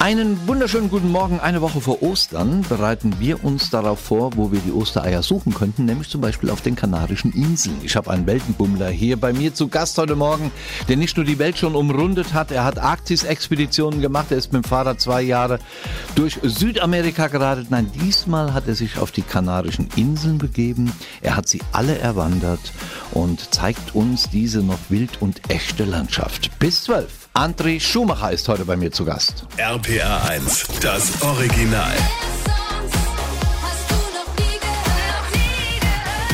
Einen wunderschönen guten Morgen. Eine Woche vor Ostern bereiten wir uns darauf vor, wo wir die Ostereier suchen könnten, nämlich zum Beispiel auf den Kanarischen Inseln. Ich habe einen Weltenbummler hier bei mir zu Gast heute Morgen, der nicht nur die Welt schon umrundet hat, er hat Arktis-Expeditionen gemacht, er ist mit dem Fahrrad zwei Jahre durch Südamerika geradelt. Nein, diesmal hat er sich auf die Kanarischen Inseln begeben. Er hat sie alle erwandert und zeigt uns diese noch wild und echte Landschaft. Bis zwölf. André Schumacher ist heute bei mir zu Gast. RPR 1, das Original. Hast du noch nie gehört? Nie gehört?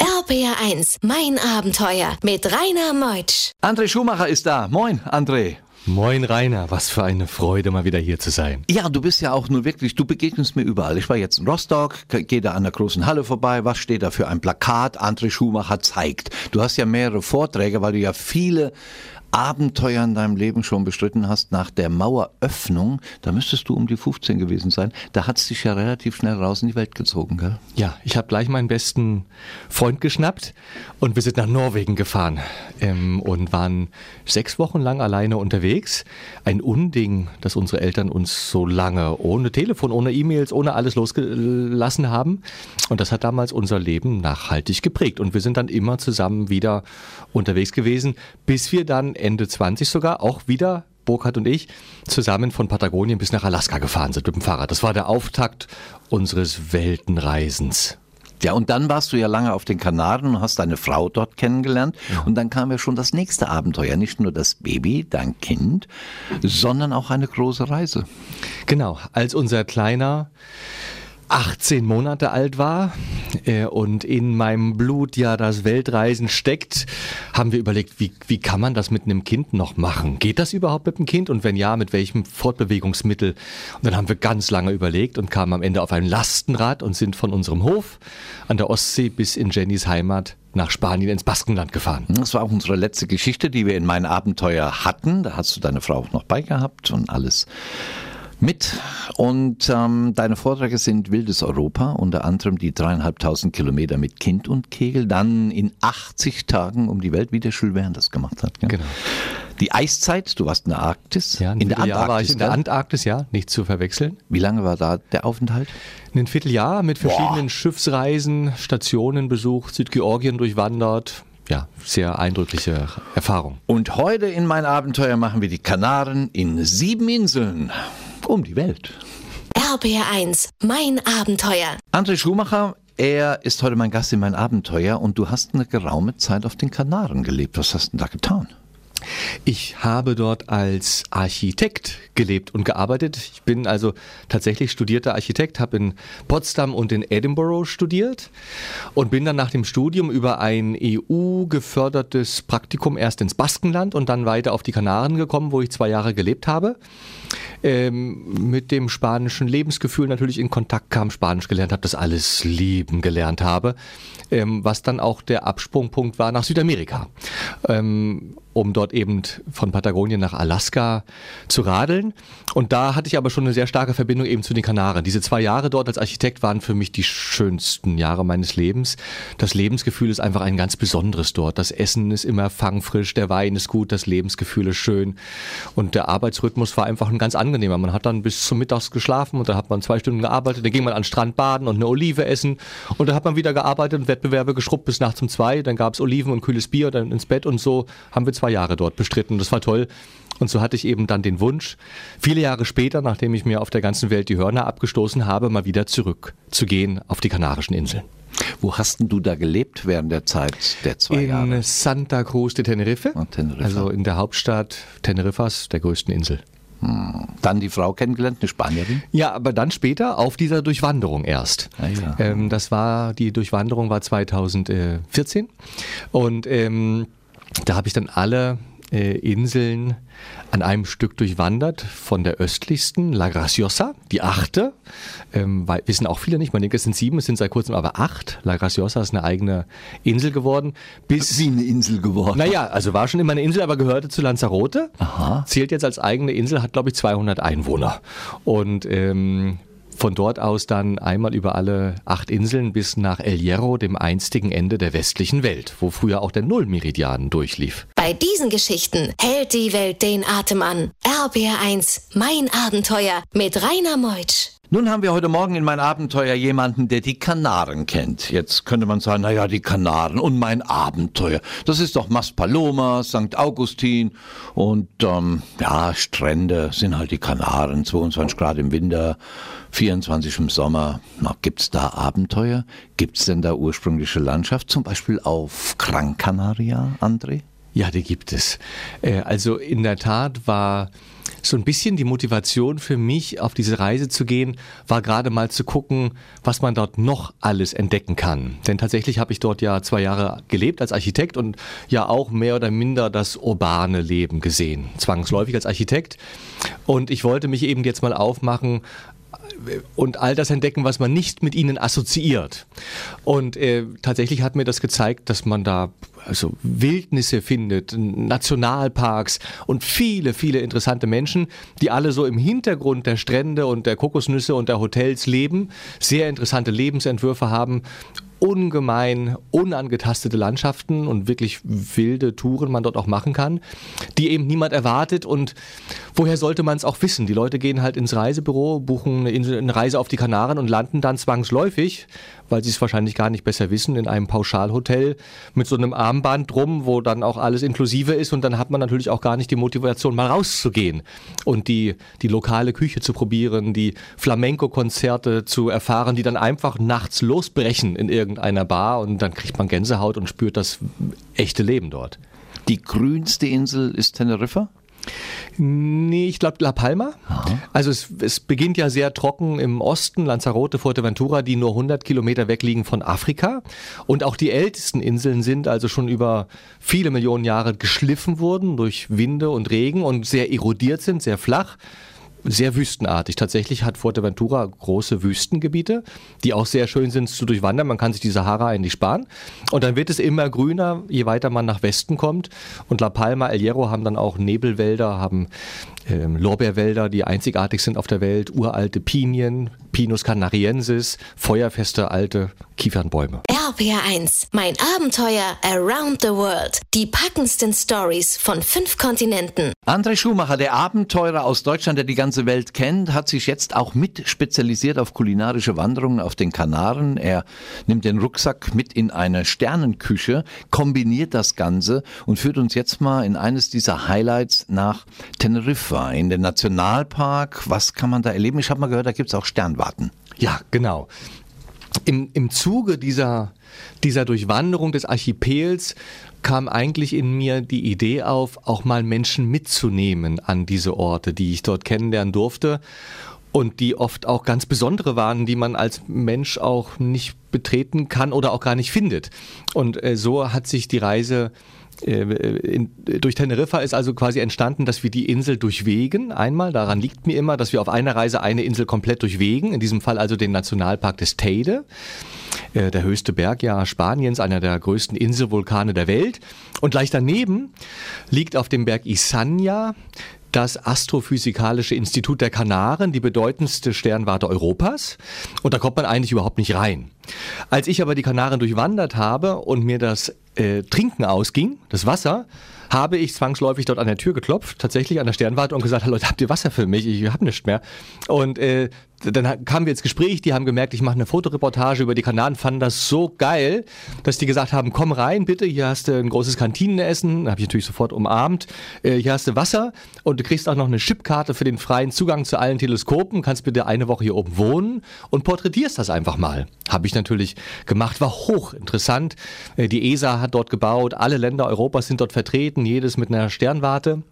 RPR 1, mein Abenteuer mit Rainer Meutsch. André Schumacher ist da. Moin, André. Moin Rainer, was für eine Freude, mal wieder hier zu sein. Ja, du bist ja auch nur wirklich, du begegnest mir überall. Ich war jetzt in Rostock, gehe da an der großen Halle vorbei. Was steht da für ein Plakat? André Schumacher zeigt. Du hast ja mehrere Vorträge, weil du ja viele Abenteuer in deinem Leben schon bestritten hast. Nach der Maueröffnung, da müsstest du um die 15 gewesen sein, da hat es dich ja relativ schnell raus in die Welt gezogen, gell? Ja, ich habe gleich meinen besten Freund geschnappt und wir sind nach Norwegen gefahren ähm, und waren sechs Wochen lang alleine unterwegs. Ein Unding, dass unsere Eltern uns so lange ohne Telefon, ohne E-Mails, ohne alles losgelassen haben. Und das hat damals unser Leben nachhaltig geprägt. Und wir sind dann immer zusammen wieder unterwegs gewesen, bis wir dann Ende 20 sogar auch wieder Burkhard und ich zusammen von Patagonien bis nach Alaska gefahren sind mit dem Fahrrad. Das war der Auftakt unseres Weltenreisens. Ja, und dann warst du ja lange auf den Kanaren und hast deine Frau dort kennengelernt. Und dann kam ja schon das nächste Abenteuer. Nicht nur das Baby, dein Kind, sondern auch eine große Reise. Genau, als unser Kleiner 18 Monate alt war äh, und in meinem Blut ja das Weltreisen steckt, haben wir überlegt, wie, wie kann man das mit einem Kind noch machen? Geht das überhaupt mit dem Kind? Und wenn ja, mit welchem Fortbewegungsmittel? Und dann haben wir ganz lange überlegt und kamen am Ende auf ein Lastenrad und sind von unserem Hof an der Ostsee bis in Jennys Heimat nach Spanien ins Baskenland gefahren. Das war auch unsere letzte Geschichte, die wir in mein Abenteuer hatten. Da hast du deine Frau auch noch bei gehabt und alles mit. Und ähm, deine Vorträge sind Wildes Europa, unter anderem die dreieinhalbtausend Kilometer mit Kind und Kegel, dann in 80 Tagen um die Welt, wie der Jules Verne das gemacht hat. gell? Genau. Die Eiszeit, du warst in der Arktis, Ja, in der Vierteljahr war ich Antarktis. in der? Antarktis, ja, nicht zu verwechseln. Wie lange war da der Aufenthalt? Ein Vierteljahr mit verschiedenen Schiffsreisen, Stationen besucht, Südgeorgien durchwandert. Ja, sehr eindrückliche Erfahrung. Und heute in mein Abenteuer machen wir die Kanaren in sieben Inseln um die Welt. RPR 1, mein Abenteuer. André Schumacher, er ist heute mein Gast in mein Abenteuer und du hast eine geraume Zeit auf den Kanaren gelebt. Was hast du denn da getan? Ich habe dort als Architekt gelebt und gearbeitet. Ich bin also tatsächlich studierter Architekt, habe in Potsdam und in Edinburgh studiert und bin dann nach dem Studium über ein EU-gefördertes Praktikum erst ins Baskenland und dann weiter auf die Kanaren gekommen, wo ich zwei Jahre gelebt habe. Ähm, mit dem spanischen Lebensgefühl natürlich in Kontakt kam, Spanisch gelernt habe, das alles lieben gelernt habe, ähm, was dann auch der Absprungpunkt war nach Südamerika. Ähm, um dort eben von Patagonien nach Alaska zu radeln. Und da hatte ich aber schon eine sehr starke Verbindung eben zu den Kanaren. Diese zwei Jahre dort als Architekt waren für mich die schönsten Jahre meines Lebens. Das Lebensgefühl ist einfach ein ganz besonderes dort. Das Essen ist immer fangfrisch, der Wein ist gut, das Lebensgefühl ist schön. Und der Arbeitsrhythmus war einfach ein ganz angenehmer. Man hat dann bis zum Mittags geschlafen und dann hat man zwei Stunden gearbeitet, dann ging man an den Strand baden und eine Olive essen und dann hat man wieder gearbeitet und Wettbewerbe geschrubbt bis nachts um zwei. Dann gab es Oliven und kühles Bier, dann ins Bett und so haben wir zwei Jahre dort bestritten. Das war toll. Und so hatte ich eben dann den Wunsch, viele Jahre später, nachdem ich mir auf der ganzen Welt die Hörner abgestoßen habe, mal wieder zurückzugehen auf die Kanarischen Inseln. Wo hast denn du da gelebt während der Zeit der zwei Jahre? In Santa Cruz de Tenerife, Ah, Teneriffa. also in der Hauptstadt Teneriffas, der größten Insel. Dann die Frau kennengelernt, eine Spanierin? Ja, aber dann später auf dieser Durchwanderung erst. Ah, ja. ähm, das war, die Durchwanderung war 2014 und ähm, da habe ich dann alle Inseln an einem Stück durchwandert, von der östlichsten, La Graciosa, die achte, ähm, weil, wissen auch viele nicht, man denkt, es sind sieben, es sind seit kurzem aber acht. La Graciosa ist eine eigene Insel geworden, bis Wie eine Insel geworden. naja, also war schon immer eine Insel, aber gehörte zu Lanzarote. Aha. Zählt jetzt als eigene Insel, hat glaube ich 200 Einwohner. Und ähm, von dort aus dann einmal über alle acht Inseln bis nach El Hierro, dem einstigen Ende der westlichen Welt, wo früher auch der Nullmeridian durchlief. Bei diesen Geschichten hält die Welt den Atem an. RBR1, mein Abenteuer mit Rainer Meutsch. Nun haben wir heute Morgen in mein Abenteuer jemanden, der die Kanaren kennt. Jetzt könnte man sagen, naja, die Kanaren und mein Abenteuer. Das ist doch Maspaloma, St. Augustin und ähm, ja, Strände sind halt die Kanaren. 22 Grad im Winter, 24 im Sommer. Na, gibt's da Abenteuer? Gibt's denn da ursprüngliche Landschaft? Zum Beispiel auf Gran Canaria, André? Ja, die gibt es. Äh, Also in der Tat war so ein bisschen die Motivation für mich, auf diese Reise zu gehen, war gerade mal zu gucken, was man dort noch alles entdecken kann. Denn tatsächlich habe ich dort ja zwei Jahre gelebt als Architekt und ja auch mehr oder minder das urbane Leben gesehen, zwangsläufig als Architekt. Und ich wollte mich eben jetzt mal aufmachen, und all das entdecken, was man nicht mit ihnen assoziiert. Und äh, tatsächlich hat mir das gezeigt, dass man da also Wildnisse findet, Nationalparks und viele, viele interessante Menschen, die alle so im Hintergrund der Strände und der Kokosnüsse und der Hotels leben, sehr interessante Lebensentwürfe haben ungemein unangetastete Landschaften und wirklich wilde Touren man dort auch machen kann, die eben niemand erwartet und woher sollte man es auch wissen? Die Leute gehen halt ins Reisebüro, buchen eine, Reise auf die Kanaren und landen dann zwangsläufig, weil sie es wahrscheinlich gar nicht besser wissen, in einem Pauschalhotel mit so einem Armband drum, wo dann auch alles inklusive ist und dann hat man natürlich auch gar nicht die Motivation, mal rauszugehen und die, die lokale Küche zu probieren, die Flamenco-Konzerte zu erfahren, die dann einfach nachts losbrechen in irgendeiner Bar und dann kriegt man Gänsehaut und spürt das echte Leben dort. Die grünste Insel ist Teneriffa? Nee, ich glaube La Palma. Also es, es beginnt ja sehr trocken im Osten, Lanzarote, Fuerteventura, die nur 100 Kilometer weg liegen von Afrika. Und auch die ältesten Inseln sind also schon über viele Millionen Jahre geschliffen worden durch Winde und Regen und sehr erodiert sind, sehr flach. Sehr wüstenartig. Tatsächlich hat Fuerteventura große Wüstengebiete, die auch sehr schön sind zu durchwandern. Man kann sich die Sahara eigentlich sparen. Und dann wird es immer grüner, je weiter man nach Westen kommt. Und La Palma, El Hierro haben dann auch Nebelwälder, haben ähm, Lorbeerwälder, die einzigartig sind auf der Welt, uralte Pinien, Pinus canariensis, feuerfeste alte Kiefernbäume. RPR1, mein Abenteuer around the world. Die packendsten Stories von fünf Kontinenten. André Schumacher, der Abenteurer aus Deutschland, der die ganze Welt kennt, hat sich jetzt auch mit spezialisiert auf kulinarische Wanderungen auf den Kanaren. Er nimmt den Rucksack mit in eine Sternenküche, kombiniert das Ganze und führt uns jetzt mal in eines dieser Highlights nach Teneriffa, in den Nationalpark. Was kann man da erleben? Ich habe mal gehört, da gibt es auch Sternwarten. Ja, genau. Im, im Zuge dieser, dieser Durchwanderung des Archipels kam eigentlich in mir die Idee auf, auch mal Menschen mitzunehmen an diese Orte, die ich dort kennenlernen durfte und die oft auch ganz besondere waren, die man als Mensch auch nicht betreten kann oder auch gar nicht findet. Und äh, so hat sich die Reise äh, in, durch Teneriffa ist also quasi entstanden, dass wir die Insel durchwegen. Einmal, daran liegt mir immer, dass wir auf einer Reise eine Insel komplett durchwegen. In diesem Fall also den Nationalpark des Teide. Äh, Der höchste Berg ja Spaniens, einer der größten Inselvulkane der Welt. Und gleich daneben liegt auf dem Berg Isanya das Astrophysikalische Institut der Kanaren, die bedeutendste Sternwarte Europas. Und da kommt man eigentlich überhaupt nicht rein. Als ich aber die Kanaren durchwandert habe und mir das äh, Trinken ausging, das Wasser, habe ich zwangsläufig dort an der Tür geklopft, tatsächlich an der Sternwarte und gesagt, Leute, habt ihr Wasser für mich? Ich habe nichts mehr. Und äh, dann kamen wir ins Gespräch, die haben gemerkt, ich mache eine Fotoreportage über die Kanaren, fanden das so geil, dass die gesagt haben, komm rein bitte, hier hast du ein großes Kantinenessen, habe ich natürlich sofort umarmt, äh, hier hast du Wasser und du kriegst auch noch eine Chipkarte für den freien Zugang zu allen Teleskopen, kannst bitte eine Woche hier oben wohnen und porträtierst das einfach mal. Habe ich natürlich gemacht, war hochinteressant. Äh, Die ESA hat dort gebaut, alle Länder Europas sind dort vertreten, jedes mit einer Sternwarte.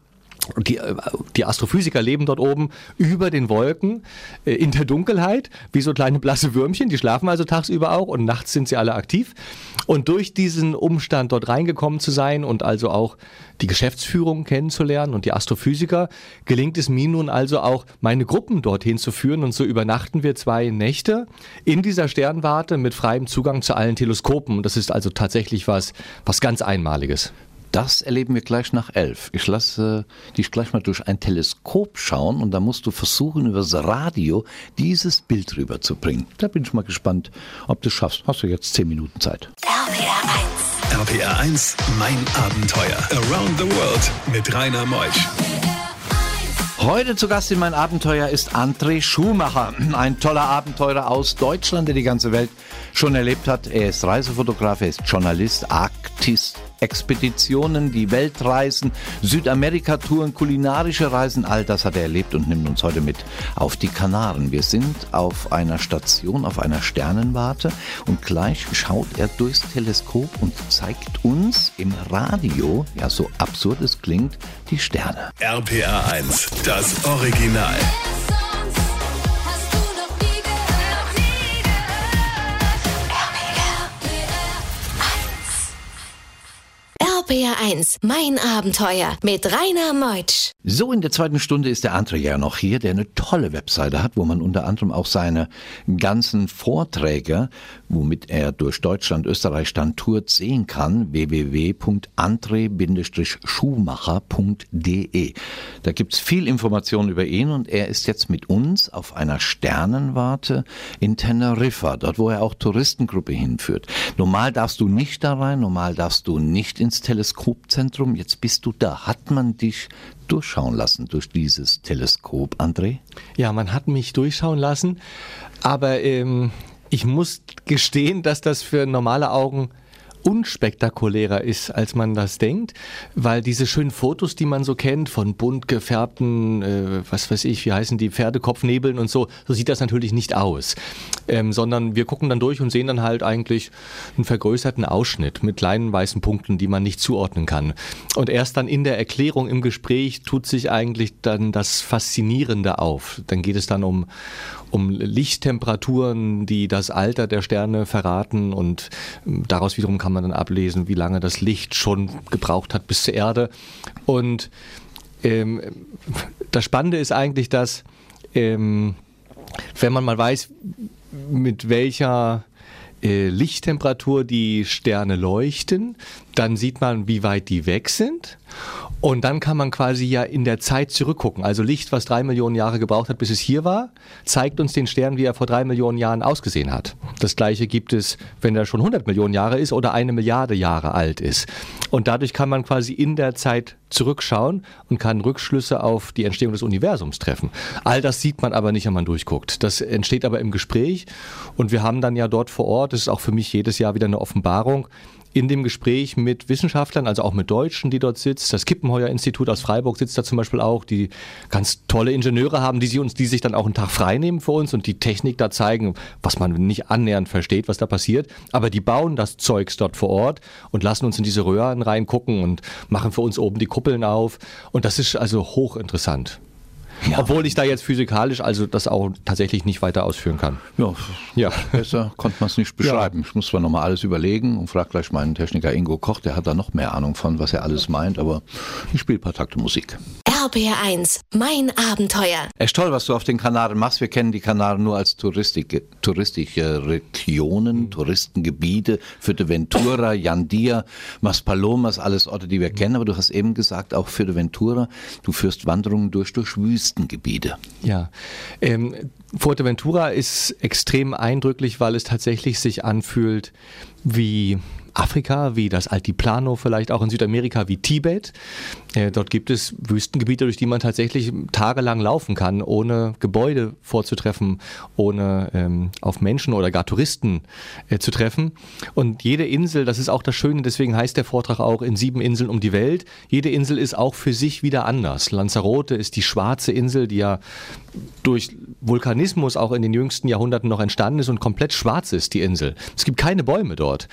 Die, äh, die Astrophysiker leben dort oben über den Wolken äh, in der Dunkelheit, wie so kleine blasse Würmchen. Die schlafen also tagsüber auch und nachts sind sie alle aktiv. Und durch diesen Umstand dort reingekommen zu sein und also auch die Geschäftsführung kennenzulernen und die Astrophysiker, gelingt es mir nun also auch, meine Gruppen dorthin zu führen. Und so übernachten wir zwei Nächte in dieser Sternwarte mit freiem Zugang zu allen Teleskopen. Und das ist also tatsächlich was, was ganz Einmaliges. Das erleben wir gleich nach elf. Ich lasse dich gleich mal durch ein Teleskop schauen und da musst du versuchen, über das Radio dieses Bild rüberzubringen. Da bin ich mal gespannt, ob du es schaffst. Hast du jetzt zehn Minuten Zeit. RPR 1. RPR 1, mein Abenteuer. Around the World mit Rainer Meusch. Heute zu Gast in mein Abenteuer ist André Schumacher, ein toller Abenteurer aus Deutschland, der die ganze Welt schon erlebt hat. Er ist Reisefotograf, er ist Journalist, Artist, Expeditionen, die Weltreisen, Südamerika-Touren, kulinarische Reisen, all das hat er erlebt und nimmt uns heute mit auf die Kanaren. Wir sind auf einer Station, auf einer Sternenwarte und gleich schaut er durchs Teleskop und zeigt uns im Radio, ja so absurd es klingt, die Sterne. RPR 1, das Original. RPR1, mein Abenteuer mit Rainer Meutsch. So, in der zweiten Stunde ist der Andre ja noch hier, der eine tolle Webseite hat, wo man unter anderem auch seine ganzen Vorträge, womit er durch Deutschland, Österreich stand, tourt, sehen kann. www.andre-schumacher.de Da gibt es viel Informationen über ihn und er ist jetzt mit uns auf einer Sternenwarte in Teneriffa, dort wo er auch Touristengruppe hinführt. Normal darfst du nicht da rein, normal darfst du nicht ins Telefon Teleskopzentrum, jetzt bist du da. Hat man dich durchschauen lassen durch dieses Teleskop, André? Ja, man hat mich durchschauen lassen, aber ähm, ich muss gestehen, dass das für normale Augen unspektakulärer ist, als man das denkt, weil diese schönen Fotos, die man so kennt, von bunt gefärbten, äh, was weiß ich, wie heißen die, Pferdekopfnebeln und so, so sieht das natürlich nicht aus. Ähm, sondern wir gucken dann durch und sehen dann halt eigentlich einen vergrößerten Ausschnitt mit kleinen weißen Punkten, die man nicht zuordnen kann. Und erst dann in der Erklärung im Gespräch tut sich eigentlich dann das Faszinierende auf. Dann geht es dann um, um Lichttemperaturen, die das Alter der Sterne verraten und ähm, daraus wiederum kann man dann ablesen, wie lange das Licht schon gebraucht hat bis zur Erde. Und ähm, das Spannende ist eigentlich, dass ähm, wenn man mal weiß, mit welcher äh, Lichttemperatur die Sterne leuchten, dann sieht man, wie weit die weg sind. Und dann kann man quasi ja in der Zeit zurückgucken. Also Licht, was drei Millionen Jahre gebraucht hat, bis es hier war, zeigt uns den Stern, wie er vor drei Millionen Jahren ausgesehen hat. Das gleiche gibt es, wenn er schon 100 Millionen Jahre ist oder eine Milliarde Jahre alt ist. Und dadurch kann man quasi in der Zeit zurückschauen und kann Rückschlüsse auf die Entstehung des Universums treffen. All das sieht man aber nicht, wenn man durchguckt. Das entsteht aber im Gespräch und wir haben dann ja dort vor Ort, das ist auch für mich jedes Jahr wieder eine Offenbarung, in dem Gespräch mit Wissenschaftlern, also auch mit Deutschen, die dort sitzen. Das Kippenheuer-Institut aus Freiburg sitzt da zum Beispiel auch, die ganz tolle Ingenieure haben, die, sie uns, die sich dann auch einen Tag frei nehmen für uns und die Technik da zeigen, was man nicht annähernd versteht, was da passiert. Aber die bauen das Zeugs dort vor Ort und lassen uns in diese Röhren reingucken und machen für uns oben die Kuppeln auf. Und das ist also hochinteressant. Ja. Obwohl ich da jetzt physikalisch also das auch tatsächlich nicht weiter ausführen kann. Ja, Ja. besser konnte man es nicht beschreiben. Ich muss zwar nochmal alles überlegen und frage gleich meinen Techniker Ingo Koch, der hat da noch mehr Ahnung von, was er alles meint, aber ich spiele ein paar Takte Musik. RPR 1, mein Abenteuer. Echt toll, was du auf den Kanaren machst. Wir kennen die Kanaren nur als touristische, touristische Regionen, Touristengebiete, Fuerteventura, Yandia, Maspalomas, alles Orte, die wir kennen. Aber du hast eben gesagt, auch Fuerteventura, du führst Wanderungen durch, durch Wüstengebiete. Ja, ähm, Fuerteventura ist extrem eindrücklich, weil es tatsächlich sich anfühlt wie Afrika, wie das Altiplano, vielleicht auch in Südamerika wie Tibet. Äh, dort gibt es Wüstengebiete, durch die man tatsächlich tagelang laufen kann, ohne Gebäude vorzutreffen, ohne ähm, auf Menschen oder gar Touristen äh, zu treffen. Und jede Insel, das ist auch das Schöne, deswegen heißt der Vortrag auch in sieben Inseln um die Welt. Jede Insel ist auch für sich wieder anders. Lanzarote ist die schwarze Insel, die ja durch Vulkanismus auch in den jüngsten Jahrhunderten noch entstanden ist und komplett schwarz ist, die Insel. Es gibt keine Bäume dort.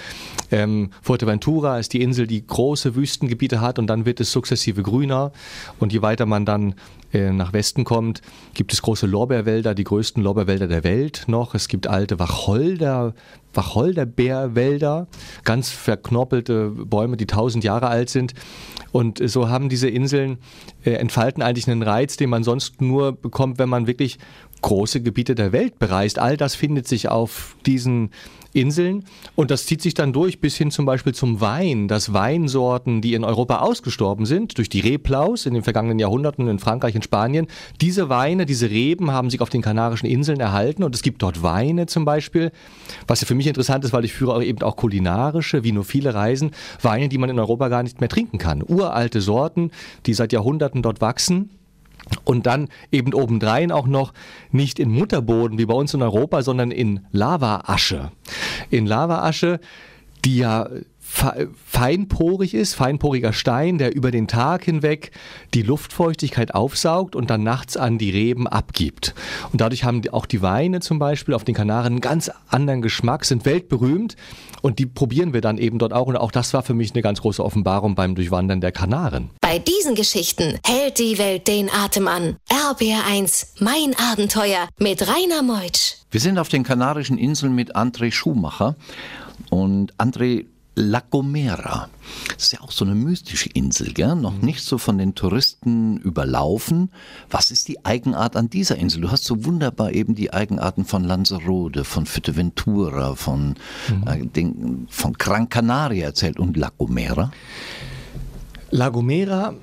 Ähm, Fuerteventura ist die Insel, die große Wüstengebiete hat und dann wird es sukzessive grüner. Und je weiter man dann äh, nach Westen kommt, gibt es große Lorbeerwälder, die größten Lorbeerwälder der Welt noch. Es gibt alte Wacholder, Wacholderbeerwälder, ganz verknorpelte Bäume, die tausend Jahre alt sind. Und so haben diese Inseln äh, entfalten eigentlich einen Reiz, den man sonst nur bekommt, wenn man wirklich große Gebiete der Welt bereist. All das findet sich auf diesen Inseln und das zieht sich dann durch bis hin zum Beispiel zum Wein, dass Weinsorten, die in Europa ausgestorben sind, durch die Reblaus in den vergangenen Jahrhunderten in Frankreich und Spanien, diese Weine, diese Reben haben sich auf den Kanarischen Inseln erhalten und es gibt dort Weine zum Beispiel, was ja für mich interessant ist, weil ich führe eben auch kulinarische, wie nur viele Reisen, Weine, die man in Europa gar nicht mehr trinken kann. Uralte Sorten, die seit Jahrhunderten dort wachsen und dann eben obendrein auch noch nicht in Mutterboden wie bei uns in Europa, sondern in Lavaasche. In Lavaasche, die ja feinporig ist, feinporiger Stein, der über den Tag hinweg die Luftfeuchtigkeit aufsaugt und dann nachts an die Reben abgibt. Und dadurch haben auch die Weine zum Beispiel auf den Kanaren einen ganz anderen Geschmack, sind weltberühmt und die probieren wir dann eben dort auch. Und auch das war für mich eine ganz große Offenbarung beim Durchwandern der Kanaren. Bei diesen Geschichten hält die Welt den Atem an. RBR1, mein Abenteuer mit Rainer Meutsch. Wir sind auf den Kanarischen Inseln mit André Schumacher. Und André, La Gomera. Das ist ja auch so eine mystische Insel, gell? noch nicht so von den Touristen überlaufen. Was ist die Eigenart an dieser Insel? Du hast so wunderbar eben die Eigenarten von Lanzarote, von Fuerteventura, von, äh, den, von Gran Canaria erzählt und La Gomera. La Gomera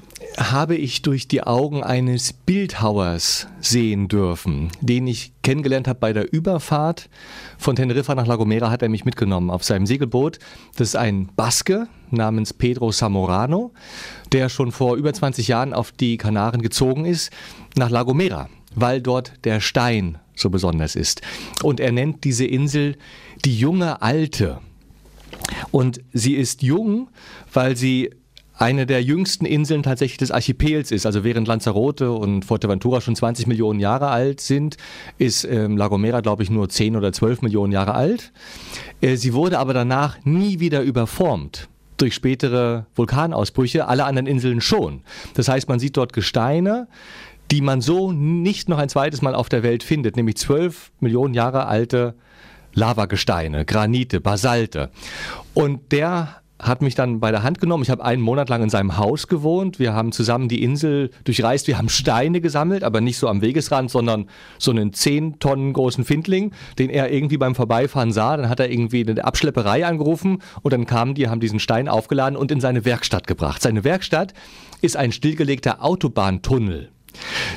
habe ich durch die Augen eines Bildhauers sehen dürfen, den ich kennengelernt habe bei der Überfahrt von Teneriffa nach La Gomera, hat er mich mitgenommen auf seinem Segelboot. Das ist ein Baske namens Pedro Zamorano, der schon vor über 20 Jahren auf die Kanaren gezogen ist, nach La Gomera, weil dort der Stein so besonders ist. Und er nennt diese Insel die junge Alte. Und sie ist jung, weil sie eine der jüngsten Inseln tatsächlich des Archipels ist. Also während Lanzarote und Fuerteventura schon 20 Millionen Jahre alt sind, ist ähm, La Gomera, glaube ich, nur 10 oder 12 Millionen Jahre alt. Äh, sie wurde aber danach nie wieder überformt durch spätere Vulkanausbrüche, alle anderen Inseln schon. Das heißt, man sieht dort Gesteine, die man so nicht noch ein zweites Mal auf der Welt findet, nämlich 12 Millionen Jahre alte Lavagesteine, Granite, Basalte. Und der hat mich dann bei der Hand genommen. Ich habe einen Monat lang in seinem Haus gewohnt. Wir haben zusammen die Insel durchreist. Wir haben Steine gesammelt, aber nicht so am Wegesrand, sondern so einen 10 Tonnen großen Findling, den er irgendwie beim Vorbeifahren sah. Dann hat er irgendwie eine Abschlepperei angerufen und dann kamen die, haben diesen Stein aufgeladen und in seine Werkstatt gebracht. Seine Werkstatt ist ein stillgelegter Autobahntunnel.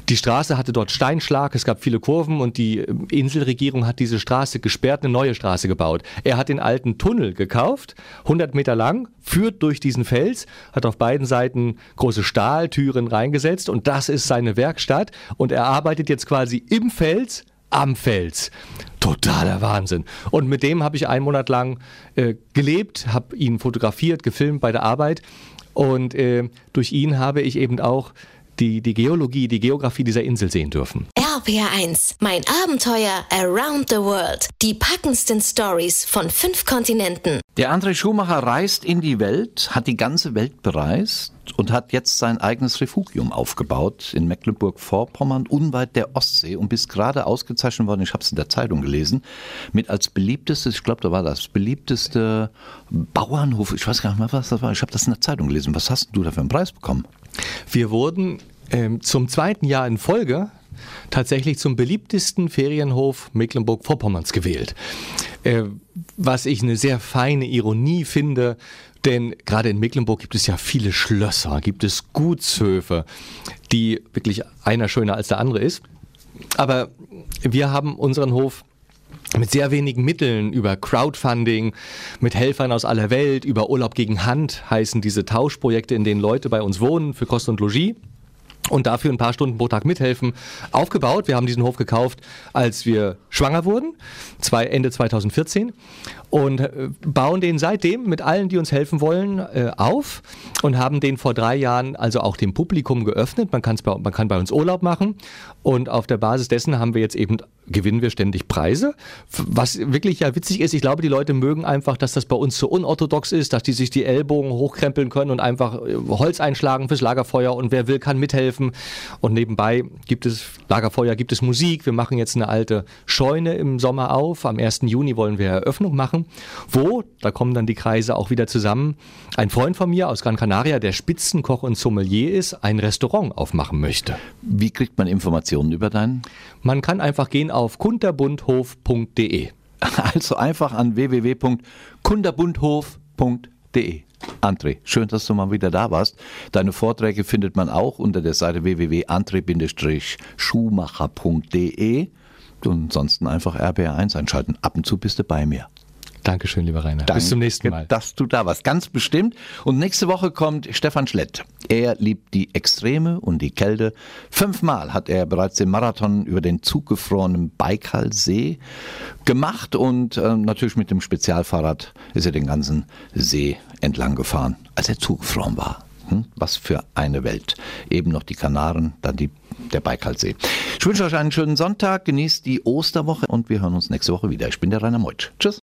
Die Straße hatte dort Steinschlag, es gab viele Kurven und die äh, Inselregierung hat diese Straße gesperrt, eine neue Straße gebaut. Er hat den alten Tunnel gekauft, 100 Meter lang, führt durch diesen Fels, hat auf beiden Seiten große Stahltüren reingesetzt und das ist seine Werkstatt und er arbeitet jetzt quasi im Fels am Fels. Totaler Wahnsinn. Und mit dem habe ich einen Monat lang äh, gelebt, habe ihn fotografiert, gefilmt bei der Arbeit und äh, durch ihn habe ich eben auch die, die Geologie, die Geografie dieser Insel sehen dürfen. RPR1, mein Abenteuer around the world. Die packendsten Stories von fünf Kontinenten. Der André Schumacher reist in die Welt, hat die ganze Welt bereist und hat jetzt sein eigenes Refugium aufgebaut in Mecklenburg-Vorpommern, unweit der Ostsee und bis gerade ausgezeichnet worden, ich habe es in der Zeitung gelesen, mit als beliebtestes, ich glaube, da war das, beliebteste Bauernhof, ich weiß gar nicht mehr, was das war, ich habe das in der Zeitung gelesen. Was hast du da für einen Preis bekommen? Wir wurden ähm, zum zweiten Jahr in Folge tatsächlich zum beliebtesten Ferienhof Mecklenburg-Vorpommerns gewählt. Äh, was ich eine sehr feine Ironie finde, denn gerade in Mecklenburg gibt es ja viele Schlösser, gibt es Gutshöfe, die wirklich einer schöner als der andere ist. Aber wir haben unseren Hof mit sehr wenigen Mitteln über Crowdfunding, mit Helfern aus aller Welt, über Urlaub gegen Hand heißen diese Tauschprojekte, in denen Leute bei uns wohnen für Kost und Logis und dafür ein paar Stunden pro Tag mithelfen, aufgebaut. Wir haben diesen Hof gekauft, als wir schwanger wurden, zwei, Ende 2014 und äh, bauen den seitdem mit allen, die uns helfen wollen, äh, auf und haben den vor drei Jahren also auch dem Publikum geöffnet. Man, kann's bei, man kann bei uns Urlaub machen und auf der Basis dessen haben wir jetzt eben gewinnen wir ständig Preise. Was wirklich ja witzig ist, ich glaube, die Leute mögen einfach, dass das bei uns so unorthodox ist, dass die sich die Ellbogen hochkrempeln können und einfach äh, Holz einschlagen fürs Lagerfeuer und wer will, kann mithelfen helfen. Und nebenbei gibt es Lagerfeuer, gibt es Musik. Wir machen jetzt eine alte Scheune im Sommer auf. Am 1. Juni wollen wir Eröffnung machen. Wo, da kommen dann die Kreise auch wieder zusammen, ein Freund von mir aus Gran Canaria, der Spitzenkoch und Sommelier ist, ein Restaurant aufmachen möchte. Wie kriegt man Informationen über deinen? Man kann einfach gehen auf kunterbundhof.de. Also einfach an www.kunderbundhof.de. André, schön, dass du mal wieder da warst. Deine Vorträge findet man auch unter der Seite www.andre-schumacher.de. Und ansonsten einfach RBR1 einschalten. Ab und zu bist du bei mir. Dankeschön, lieber Rainer. Bis zum nächsten Mal. Dass du da warst, ganz bestimmt. Und nächste Woche kommt Stefan Schlett. Er liebt die Extreme und die Kälte. Fünfmal hat er bereits den Marathon über den zugefrorenen Baikalsee gemacht und äh, natürlich mit dem Spezialfahrrad ist er den ganzen See entlang gefahren, als er zugefroren war. Hm? Was für eine Welt. Eben noch die Kanaren, dann die, der Baikalsee. Ich wünsche euch einen schönen Sonntag, genießt die Osterwoche und wir hören uns nächste Woche wieder. Ich bin der Rainer Meutsch. Tschüss.